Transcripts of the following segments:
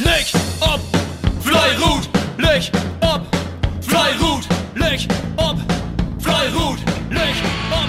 Licht ob, Fleirut, Licht ob, Fleirut, Licht ob, Fleirut, Licht ob,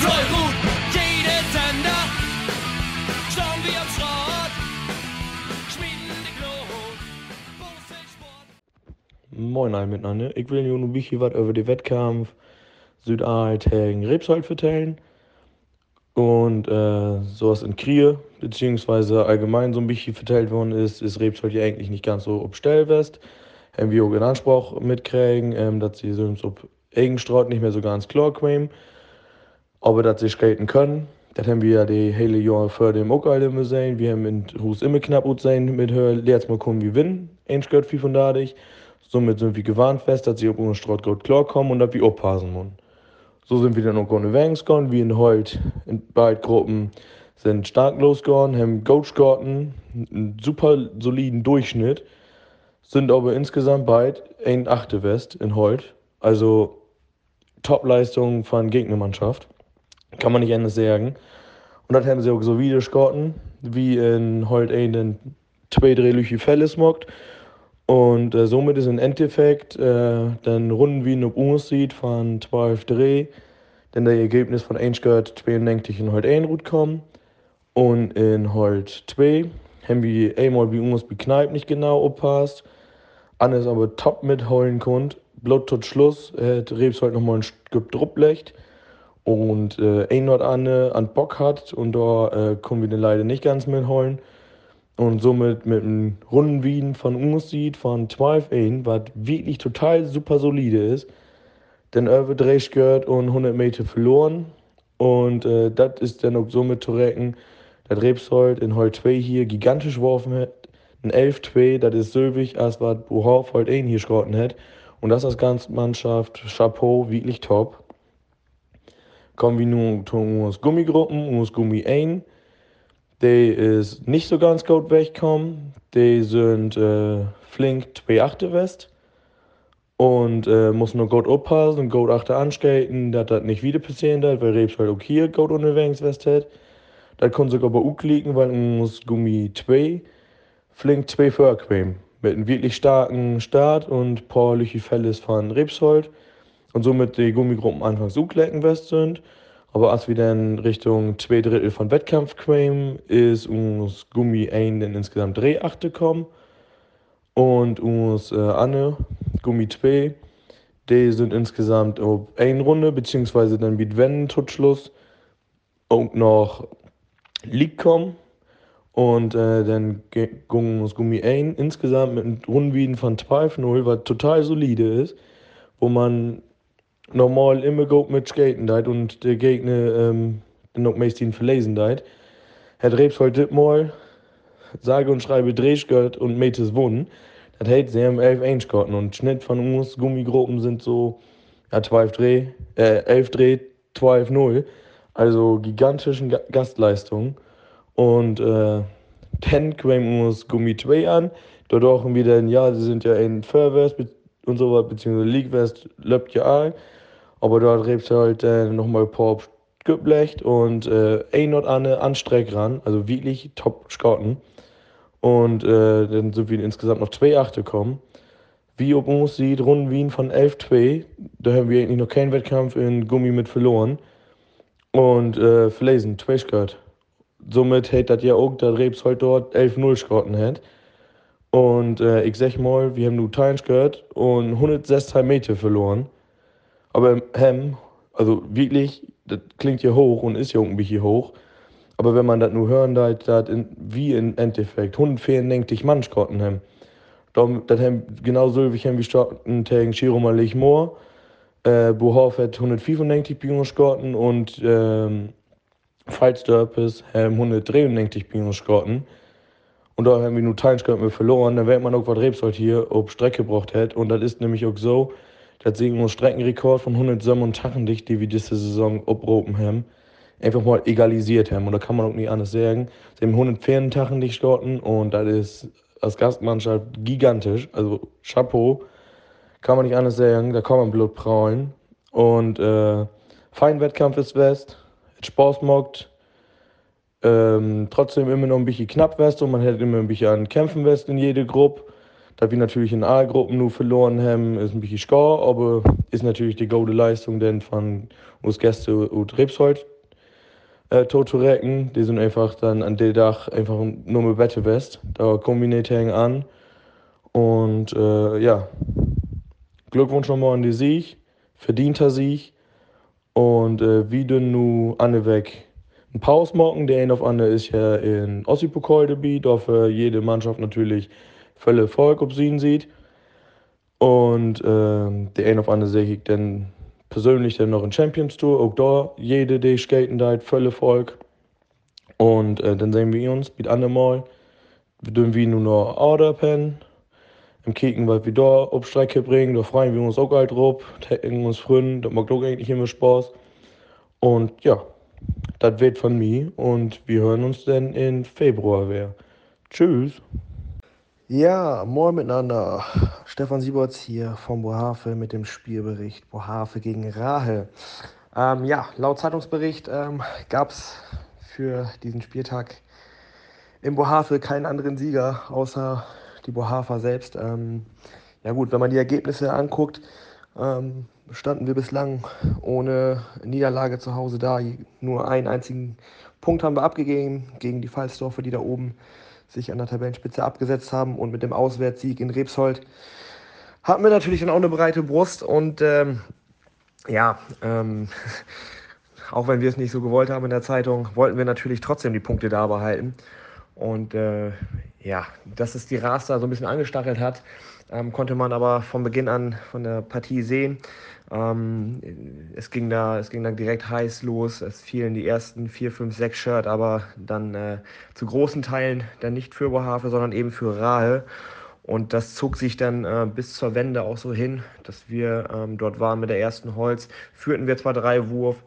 Fleirut. Jede Sender, schauen wir am Schrott, schmieden die Glut. Moin alle miteinander. Ich will nur ein bisschen was über den Wettkampf Südaal gegen Rebsold vertellen. Und äh, sowas in Krieg, beziehungsweise allgemein so ein bisschen verteilt worden ist, ist Rebsold ja eigentlich nicht ganz so obstellwest. Haben wir auch in Anspruch mitkriegen, ähm, dass sie sonst ob Eigenstraut nicht mehr so ganz klar kommen. Aber dass sie skaten können, das haben wir ja die hele Jahr vor dem auch alle immer sehen. Wir haben in Hus immer knapp gut sein mit Hör, letztes Mal kommen wir gewinnen. Eins gehört viel von dadurch. Somit sind wir gewarnt fest, dass sie auf unsere Straut gut klar kommen und dass wir aufpassen müssen. So sind wir dann ohne Wangs gegangen, wie in Holt in beiden Gruppen sind stark losgegangen, haben Coach gehatten, einen super soliden Durchschnitt, sind aber insgesamt beid ein achte West in Holt. Also Top-Leistung von Gegnermannschaft. Kann man nicht anders sagen. Und das haben sie auch so wieder gehatten, wie in Holt einen zwei drehliche Fälle smockt. Und äh, somit ist im Endeffekt äh, dann Runden wie ob uns sieht von 12 Dreh, dann das Ergebnis von 1 gehört 92 in Holt 1 gut kommen. Und in Holt 2 haben wir einmal wie uns bekneipt nicht genau aufpasst. Anders aber top mitholen konnte. Blut tot Schluss, hat Rebs halt nochmal ein Stück Drupplegt. Und äh, ein Nord Anne an Bock hat und da äh, können wir den leider nicht ganz mitholen. Und somit mit einem runden Wien von uns sieht, von 12 ein, was wirklich total super solide ist. Dann über 30 gehört und 100 Meter verloren. Und äh, das ist dann auch somit zu recken, Rebsold in Holt 2 hier gigantisch geworfen hat. Ein 11-2, das ist Sylvig, als was Buhauf Holt 1 hier schrotten hat. Und das als ganze Mannschaft, Chapeau, wirklich top. Kommen wir nun zu uns Gummigruppen, uns Gummi 1. Die ist nicht so ganz gut weggekommen. Die sind äh, flink 2 Achte West. Und äh, muss nur gut aufpassen und gut achte anskaten, dass das nicht wieder passieren wird, weil Rebs halt auch hier gut unterwegs West. Das kann sogar bei UK liegen, weil uns Gummi 2 flink 2 vorquem. Mit einem wirklich starken Start und ein paar von Rebsold. Und somit die Gummigruppen anfangs uklecken West sind. Aber als wir dann Richtung zwei Drittel von Wettkampf kamen, ist uns Gummi 1 dann insgesamt drei Achte kommen. Und uns äh, Anne, Gummi 2, die sind insgesamt auf eine Runde, beziehungsweise dann mit tot Schluss und noch League kommen. Und äh, dann ging uns Gummi 1 insgesamt mit einem Rundenwieden von 12-0, was total solide ist, wo man normal immer gut mit skaten deit und der Gegner ähm, noch meistens verlesen deit. Hat Rebs heute mal sage und schreibe Drehskirt und Metes wohnen. Das heißt, sie haben 11 Einschkarten und Schnitt von uns Gummigruppen sind so ja, 12 Dreh, äh, 11 Dreh, 12 0. Also gigantischen Ga Gastleistungen. Und äh, dann kam uns Gummi 2 an. Dort auch wieder, ja, sie sind ja in Fairwest und so was, beziehungsweise League West löbt ja ein. Aber dort rebst du halt äh, nochmal ein paar geblecht und äh, ein und eine Anstreck ran, also wirklich top Scouten. Und äh, dann sind wir insgesamt noch zwei Achte gekommen. Wie ob uns sieht, Runden Wien von 11-2, da haben wir eigentlich noch keinen Wettkampf in Gummi mit verloren. Und äh, verlesen, zwei gehört. Somit hätte das ja auch, dass Rebs halt dort 11-0 scouten hat. Und äh, ich sag mal, wir haben nur Teilen gehört und 106 Meter verloren. Aber Hem, also wirklich, das klingt ja hoch und ist ja irgendwie hier hoch. Aber wenn man das nur hören dass das in, wie im Endeffekt 194 Mann skotten haben. Das haben genauso wie wir starten gegen Chiro Malik Moor. Äh, Buhoff hat 195 Bienen skotten und ähm, Falsdörpes haben 193 Bienen skotten. Und da haben wir nur Teilenskotten verloren. Dann wird man auch was Rebsold hier auf Strecke gebracht hat. Und das ist nämlich auch so, dass sie einen Streckenrekord von 187, die wir diese Saison abropen haben, einfach mal egalisiert haben. Und da kann man auch nicht anders sagen. Sie haben 184 starten und das ist als Gastmannschaft gigantisch. Also Chapeau, kann man nicht anders sagen. Da kann man Blut prallen. Und äh, fein Wettkampf ist West, hat Spaß gemacht. ähm, trotzdem immer noch ein bisschen knapp wärst und man hätte immer ein bisschen an Kämpfen wärst in jede Gruppe. Da wir natürlich in A-Gruppen nur verloren haben, ist ein bisschen schade, aber ist natürlich die gute Leistung denn von uns Gäste und Rebsholz äh, tot zu recken. Die sind einfach dann an dem Tag einfach nur mit Wette west. Da kombiniert an. Und äh, ja, Glückwunsch nochmal an die Sieg, verdienter Sieg. Und äh, denn nu Anne weg ein Pause machen. Der eine auf andere ist ja in Ossi-Pokal dabei, da für jede Mannschaft natürlich völlig Erfolg ob sie ihn sieht. Und äh, der eine auf andere sehe ich dann persönlich dann noch in Champions Tour, auch da jede, die skaten da völlig Erfolg. Und äh, dann sehen wir uns mit andermal. Wir dürfen wir nur noch Order pennen. Im Kicken, was wir da auf Strecke bringen, da freuen wir uns auch halt drauf. Tacken uns frühen, das macht auch eigentlich immer Spaß. Und ja, das wird von mir und wir hören uns dann in Februar wieder. Tschüss. Ja, moin miteinander. Stefan Sieberts hier vom Bohave mit dem Spielbericht Bohave gegen Rahe. Ähm, ja, laut Zeitungsbericht ähm, gab es für diesen Spieltag im Bohave keinen anderen Sieger außer die Bohava selbst. Ähm, ja gut, wenn man die Ergebnisse anguckt, ähm, standen wir bislang ohne Niederlage zu Hause da. Nur einen einzigen Punkt haben wir abgegeben gegen die Fallsdorfer, die da oben sich an der Tabellenspitze abgesetzt haben. Und mit dem Auswärtssieg in Rebsold hatten wir natürlich dann auch eine breite Brust. Und ähm, ja, ähm, auch wenn wir es nicht so gewollt haben in der Zeitung, wollten wir natürlich trotzdem die Punkte da behalten. Und äh, ja, dass es die Raster so ein bisschen angestachelt hat, ähm, konnte man aber von Beginn an von der Partie sehen. Ähm, es, ging da, es ging dann direkt heiß los. Es fielen die ersten vier, fünf, sechs Shirt, aber dann äh, zu großen Teilen dann nicht für Bohave, sondern eben für Rahe. Und das zog sich dann äh, bis zur Wende auch so hin, dass wir ähm, dort waren mit der ersten Holz. Führten wir zwar drei Wurf,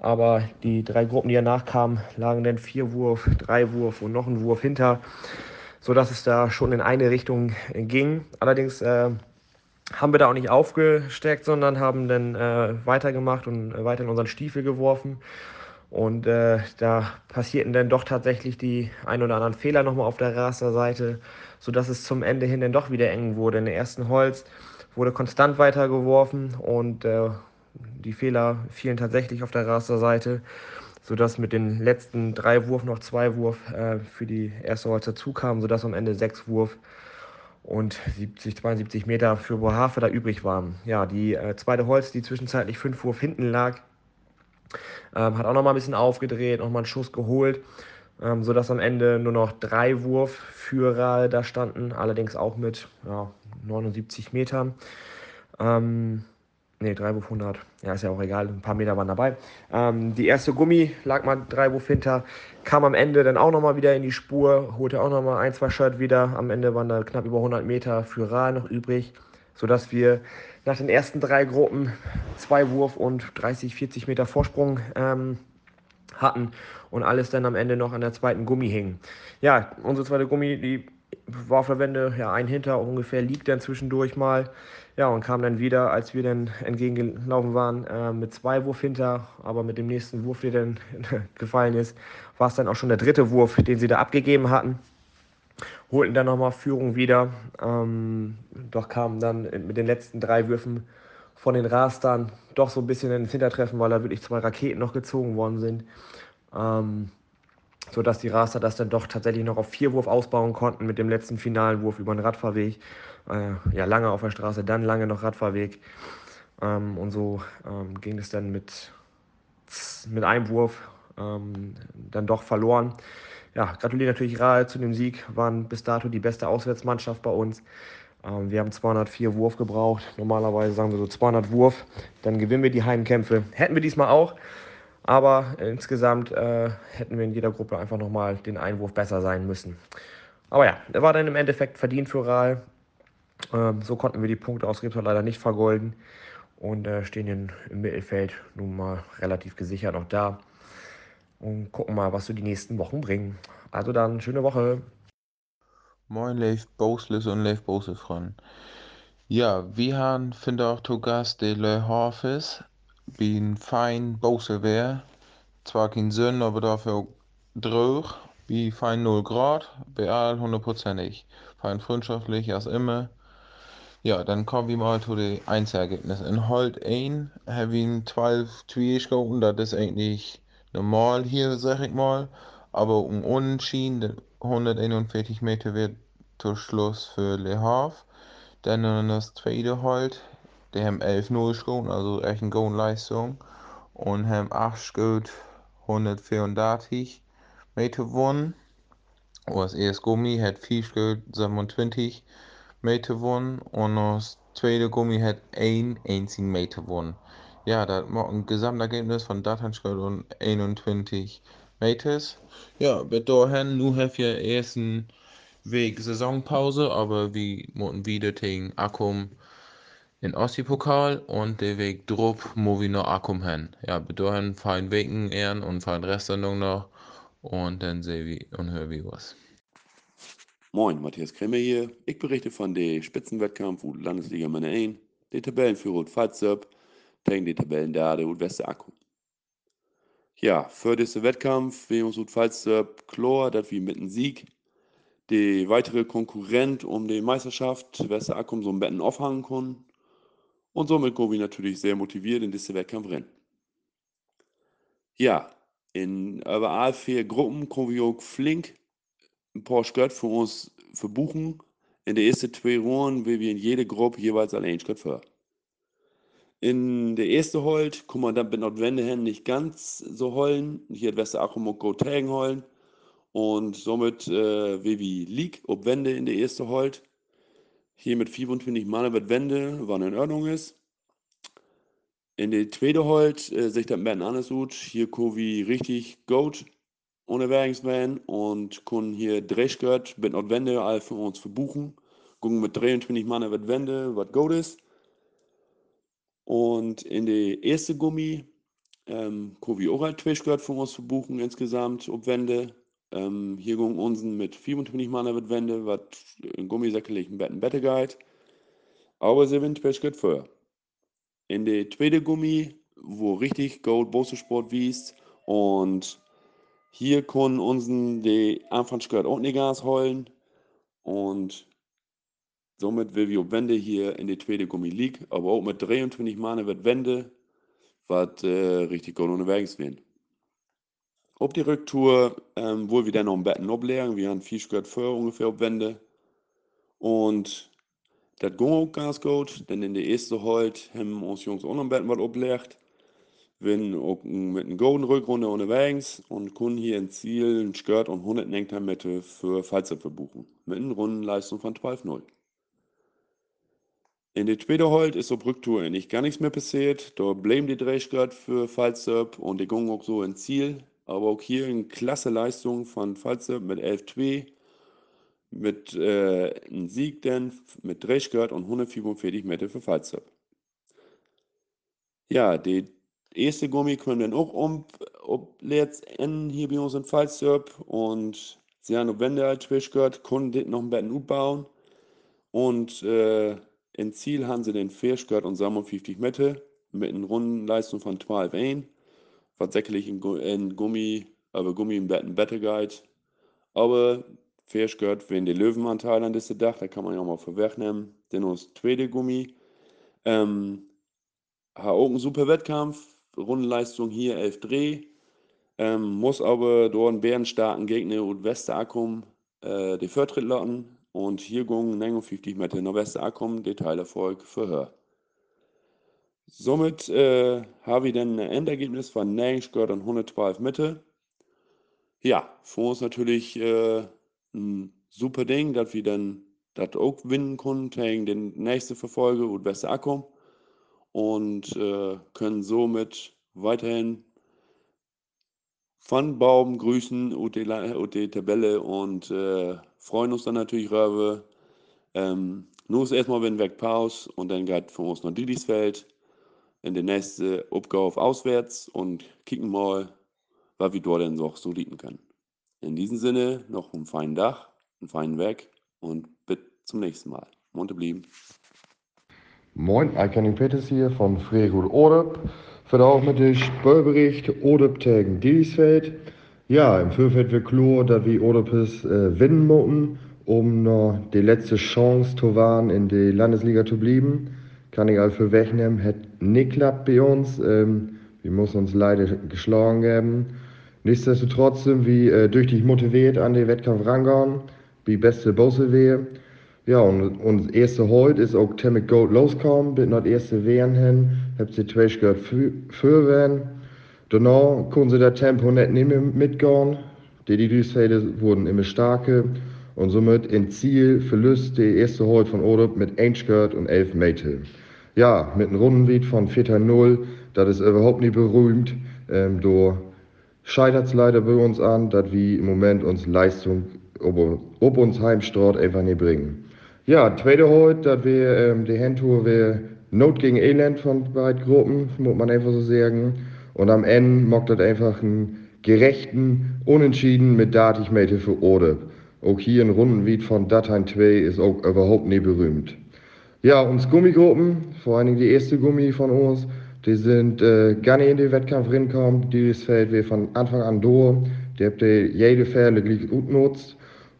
aber die drei Gruppen, die danach kamen, lagen dann vier Wurf, drei Wurf und noch ein Wurf hinter, sodass es da schon in eine Richtung ging. Allerdings äh, haben wir da auch nicht aufgesteckt, sondern haben dann äh, weitergemacht und weiter in unseren Stiefel geworfen. Und äh, da passierten dann doch tatsächlich die ein oder anderen Fehler nochmal auf der Rasterseite, sodass es zum Ende hin dann doch wieder eng wurde. In der ersten Holz wurde konstant weitergeworfen und äh, die Fehler fielen tatsächlich auf der Rasterseite, sodass mit den letzten drei Wurf noch zwei Wurf äh, für die erste Holz dazu kamen, sodass am Ende sechs Wurf und 70, 72 Meter für Bohave da übrig waren. Ja, die äh, zweite Holz, die zwischenzeitlich fünf Wurf hinten lag, ähm, hat auch noch mal ein bisschen aufgedreht, noch mal einen Schuss geholt, ähm, sodass am Ende nur noch drei Wurf für Rahl da standen, allerdings auch mit ja, 79 Metern. Ähm, Ne, 3 Wurf 100. Ja, ist ja auch egal. Ein paar Meter waren dabei. Ähm, die erste Gummi lag mal 3 Wurf hinter. Kam am Ende dann auch nochmal wieder in die Spur. Holte auch nochmal ein, zwei Shirt wieder. Am Ende waren da knapp über 100 Meter für Ra noch übrig. Sodass wir nach den ersten drei Gruppen zwei Wurf und 30, 40 Meter Vorsprung ähm, hatten. Und alles dann am Ende noch an der zweiten Gummi hing. Ja, unsere zweite Gummi, die war auf der Wende ja ein hinter ungefähr, liegt dann zwischendurch mal. Ja, und kam dann wieder, als wir dann entgegengelaufen waren, äh, mit zwei Wurf hinter. Aber mit dem nächsten Wurf, der dann gefallen ist, war es dann auch schon der dritte Wurf, den sie da abgegeben hatten. Holten dann nochmal Führung wieder. Ähm, doch kamen dann mit den letzten drei Würfen von den Rastern doch so ein bisschen ins Hintertreffen, weil da wirklich zwei Raketen noch gezogen worden sind. Ähm, sodass die Raster das dann doch tatsächlich noch auf vier Wurf ausbauen konnten mit dem letzten finalen Wurf über den Radfahrweg äh, ja, lange auf der Straße, dann lange noch Radfahrweg. Ähm, und so ähm, ging es dann mit, mit einem Wurf ähm, dann doch verloren. Ja, gratuliere natürlich Rahe zu dem Sieg, waren bis dato die beste Auswärtsmannschaft bei uns. Ähm, wir haben 204 Wurf gebraucht. Normalerweise sagen wir so 200 Wurf, dann gewinnen wir die Heimkämpfe. Hätten wir diesmal auch. Aber insgesamt äh, hätten wir in jeder Gruppe einfach nochmal den Einwurf besser sein müssen. Aber ja, der war dann im Endeffekt verdient für Rahl. Ähm, so konnten wir die Punkte aus Rebsold leider nicht vergolden und äh, stehen im Mittelfeld nun mal relativ gesichert noch da und gucken mal, was so die nächsten Wochen bringen. Also dann, schöne Woche. Moin Leif Bosles und Leif Bosles Freunde. Ja, wir haben, finde auch zu Gast de Le Hafes, bin fein Bose. Zwar kein Sinn, aber dafür droog, wie fein 0 Grad, beal hundertprozentig. Fein freundschaftlich als immer. Ja, dann kommen wir mal zu den Einzelergebnissen. In Holt 1 haben wir 12 2 geschoten, das ist eigentlich normal hier, sag ich mal. Aber um Unentschieden, 141 Meter wird zum Schluss für Le Havre. Dann das zweite Holt, die haben 11-0 geschoten, also echt eine gute Leistung. Und haben 8 Schot 134 Meter gewonnen. Und das erste Gummi hat 4 Schot 27 Meter gewonnen. Und das zweite Gummi hat 1 einzigen Meter gewonnen. Ja, das macht ein Gesamtergebnis von 13 Schot und 21 Meters. Ja, bis dahin, nu have wir erst einen Weg Saisonpause, aber wir müssen wieder gegen Akkum in Ossi-Pokal und der Weg Drupp muss wir noch Akkum hin. Ja, bis dahin fein Wegen ehren und fein Restsendung noch und dann sehen wir und hören wir was. Moin, Matthias Kremmer hier. Ich berichte von dem Spitzenwettkampf und Landesliga Männer 1, der Tabellenführer und Pfalzerb, gegen die Tabellendade und Wester Akku. Ja, für diesen Wettkampf, wir uns Pfalzerb klar, dass wir mit einem Sieg die weitere Konkurrent um die Meisterschaft Wester Akkum so ein Betten aufhangen können. Und somit kommen wir natürlich sehr motiviert in diesen Wettkampf rein. Ja, in überall vier Gruppen kommen wir auch flink ein paar Schritt für uns verbuchen. In der ersten zwei Runden will wir in jede Gruppe jeweils allein Schritt für. In der ersten Holt kann man dann mit Nordwende nicht ganz so holen. Hier hat Wester auch gut Tagen holen. Und somit äh, wir League ob Wende in der ersten Holt. Hier mit 25 Mann wird Wende, was in Ordnung ist. In der zweiten Holt äh, sich das mehr anders gut. Hier wir richtig gut unterwegs werden und können hier Drehskirt mit Nordwende all für uns verbuchen. Gucken mit 23 Mann wird Wende, was gut ist. Und in der ersten Gummi ähm, halt zwei Skirt für uns verbuchen insgesamt ob Wende. Ähm, hier gehen uns mit 25 Mann wird Wende, was in Gummi sicherlich ein bisschen besser geht. Aber sie sind Skirt für. In der zweiten Gummi, wo richtig Gold Sport wiest und hier können uns die Anfangsskirt auch nicht Gas holen und somit will wir Wende hier in die zweite Gummi liegen, aber auch mit 23 Mann wird Wende, was äh, richtig gut unterwegs werden. Auf die Rücktour ähm, wir dann noch ein Betten ablegen. Wir haben vier Skirt vor ungefähr auf Wende. Und das ging auch ganz gut, denn in der ersten Halt haben uns Jungs auch noch ein Betten was ablegt. Wir auch mit einer Golden Rückrunde unterwegs und können hier ein Ziel, ein Skirt und 100 Nektarmette für Fallzeit verbuchen. Mit einer Rundenleistung von 12,0. In der zweiten Halt ist auf Rücktour eigentlich gar nichts mehr passiert. Da bleiben die Drehskirt für Fallzeit und die gingen auch so ins Ziel. Aber auch hier eine klasse Leistung von Fallzeit mit 11,2 mit äh, einem Sieg dann mit Drehskirt und 145 Meter für Fallzeit. Ja, die erste Gummi können dann auch um, ob letztendlich hier bei uns in Fallzeit und sie haben der Drehskirt, können das noch ein bisschen bauen und äh, im Ziel haben sie den Fairskirt und 57 Meter mit einer Rundenleistung von 12,1, was sicherlich in, in Gummi, aber Gummi im Betten besser geht. Aber Fairskirt, wenn die Löwenanteil an diesem Dach, da kann man ja auch mal vorwegnehmen. Denn das zweite Gummi. Ähm, hat auch einen super Wettkampf, Rundenleistung hier 11 Dreh, ähm, muss aber dort einen bärenstarken Gegner und Westerakkum äh, die Vortritt lassen und hier gingen 59 Meter nach Westerakkum, Detailerfolg für Hör. Somit äh, habe ich dann ein Endergebnis von 90 und 112 Meter. Ja, für uns natürlich äh, ein super Ding, dass wir dann das auch gewinnen konnten den nächsten Verfolger und Westerakkum und äh, können somit weiterhin von Baum grüßen die, und äh, freuen uns dann natürlich darüber. Ähm, nur ist erstmal wenn weg Pause und dann geht von uns noch Didisfeld in der nächste Aufgabe auswärts und kicken mal, was wir dort denn noch so liegen können. In diesem Sinne noch einen feinen Tag, einen feinen Weg und bis zum nächsten Mal. Monte blieben. Moin, Eikaning Peters hier von Freegut Ordup. Vandaag met de speelbericht Ordup tegen Dielisveld. Ja, im Vorfeld wird klar, dass wir Odopis äh, winnen müssen, um noch die letzte Chance zu wahren, in die Landesliga zu bleiben. Kann ich also wegnehmen, hat nicht geklappt bei uns. Ähm, wir müssen uns leider geschlagen geben. Nichtsdestotrotz sind wir äh, durch dich motiviert an den Wettkampf rangehen, wie beste Bosse wäre. Ja, und, und erste heute ist auch Temmig Gold losgekommen, bis noch das erste Wehren hin, habt sie zwei gehört für werden. Danach konnten sie das Tempo nicht mehr mitgehen. Die Düsfelder wurden immer stärker und somit in Ziel Verlust die erste heute von Orup mit 1 Skirt und 11 Meter. Ja, mit einem Rundenwert von 4-0, das ist überhaupt nicht berühmt. Ähm, da scheitert es leider bei uns an, dass wir im Moment uns Leistung ob, ob uns Heimstraat einfach nicht bringen. Ja, tweede heute, dass wir ähm, die Handtour wir Not gegen Elend von beiden Gruppen, muss man einfach so sagen. Und am Ende macht das einfach einen gerechten Unentschieden mit Datigmate für Ode. Auch hier ein Rundenwied von Datein 2 ist auch überhaupt nicht berühmt. Ja, uns Gummigruppen, vor allen Dingen die erste Gummi von uns, die sind äh, gar nicht in den Wettkampf reingekommen. Dieses Feld wir von Anfang an durch. Die habt ihr jede Fälle gut genutzt.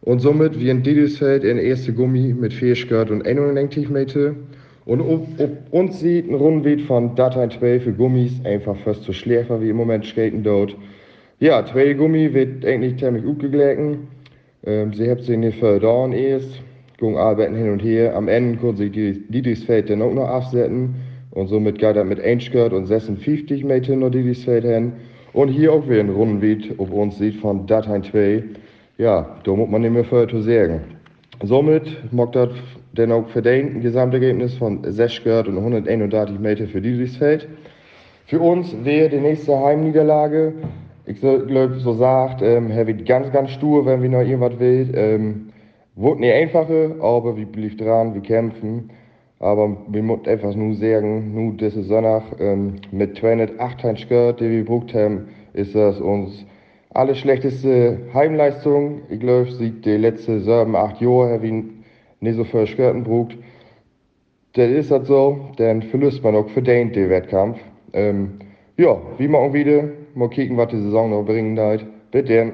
Und somit wie ein Feld in erste Gummi mit Fähigkeit und 91 Meter. Und ob, ob uns sieht ein Rundweg von Datein 12 für Gummis einfach fast zu schlecht, wie im Moment skaten dort. Ja, zwei Gummi wird eigentlich ziemlich gut geglichen. Ähm, sie haben sich nicht verdorren erst, gehen arbeiten hin und her. Am Ende konnten sie die, die durchs Feld dann auch noch absetzen. Und somit geht er mit 1 Skirt und 56 Meter noch die durchs Feld hin. Und hier auch wieder ein Rundenweg, ob uns sieht von Datein 2. Ja, da muss man nicht mehr viel zu sagen. Somit macht das dann auch verdient ein Gesamtergebnis von 6 Skirt und 131 Meter für dieses Feld. Für uns wäre die nächste Heimniederlage, ich glaube, so sagt, ähm, er wird ganz, ganz stur, wenn wir noch irgendwas will. Ähm, wird nicht einfacher, aber wir bleiben dran, wir kämpfen. Aber wir müssen einfach nur sagen, nur diese Sonntag ähm, mit 208 Skirt, die wir gebraucht haben, ist das uns alle schlechteste Heimleistung. Ich glaube, sieht die letzten sieben, acht Jahre, ich nicht so viel Skirten gebraucht. Das ist das so, dann verlust man auch verdient den Wettkampf. Ähm, ja, wie machen wieder. Mal kicken, was die Saison noch bringen wird. Bitte.